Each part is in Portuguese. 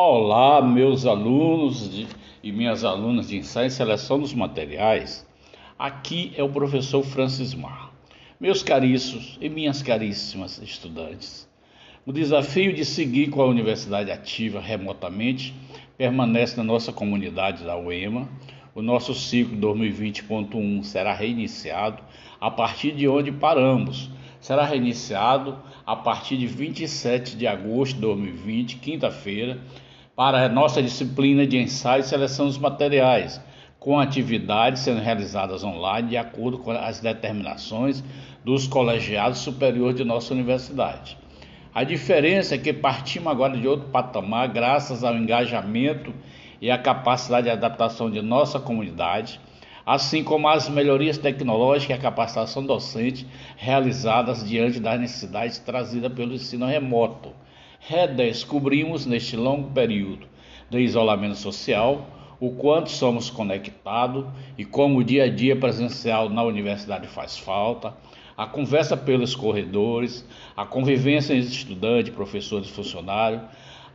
Olá, meus alunos de, e minhas alunas de ensaio e seleção dos materiais. Aqui é o professor Francis Mar. Meus caríssimos e minhas caríssimas estudantes, o desafio de seguir com a universidade ativa remotamente permanece na nossa comunidade da UEMA. O nosso ciclo 2020.1 será reiniciado a partir de onde paramos. Será reiniciado a partir de 27 de agosto de 2020, quinta-feira, para a nossa disciplina de ensaio e seleção dos materiais, com atividades sendo realizadas online de acordo com as determinações dos colegiados superiores de nossa universidade. A diferença é que partimos agora de outro patamar graças ao engajamento e à capacidade de adaptação de nossa comunidade, assim como as melhorias tecnológicas e a capacitação docente realizadas diante das necessidades trazidas pelo ensino remoto redescobrimos neste longo período de isolamento social o quanto somos conectados e como o dia a dia presencial na universidade faz falta, a conversa pelos corredores, a convivência entre estudantes, professores e funcionários,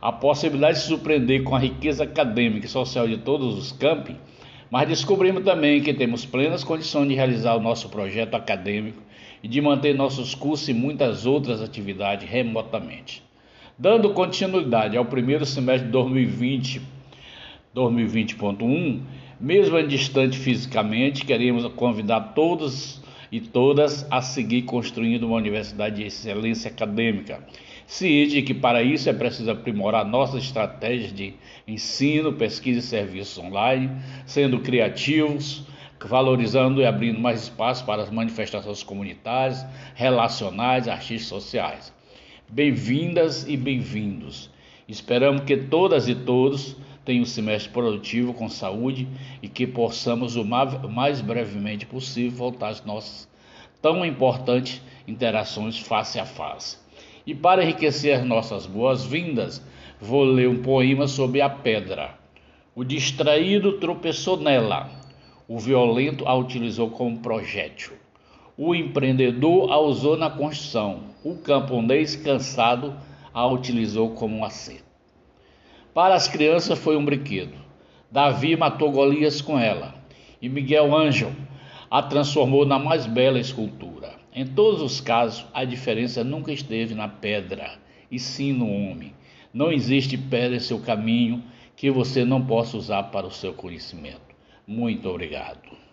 a possibilidade de se surpreender com a riqueza acadêmica e social de todos os campi, mas descobrimos também que temos plenas condições de realizar o nosso projeto acadêmico e de manter nossos cursos e muitas outras atividades remotamente. Dando continuidade ao primeiro semestre de 2020, 2020.1, mesmo distante fisicamente, queremos convidar todos e todas a seguir construindo uma universidade de excelência acadêmica. Ciente que para isso é preciso aprimorar nossas estratégias de ensino, pesquisa e serviços online, sendo criativos, valorizando e abrindo mais espaço para as manifestações comunitárias, relacionais, artísticas sociais. Bem-vindas e bem-vindos. Esperamos que todas e todos tenham um semestre produtivo com saúde e que possamos o mais brevemente possível voltar às nossas tão importantes interações face a face. E para enriquecer nossas boas-vindas, vou ler um poema sobre a pedra. O distraído tropeçou nela, o violento a utilizou como projétil. O empreendedor a usou na construção, o camponês cansado a utilizou como um acerto. Para as crianças foi um brinquedo. Davi matou Golias com ela, e Miguel Ângelo a transformou na mais bela escultura. Em todos os casos, a diferença nunca esteve na pedra, e sim no homem. Não existe pedra em seu caminho que você não possa usar para o seu conhecimento. Muito obrigado.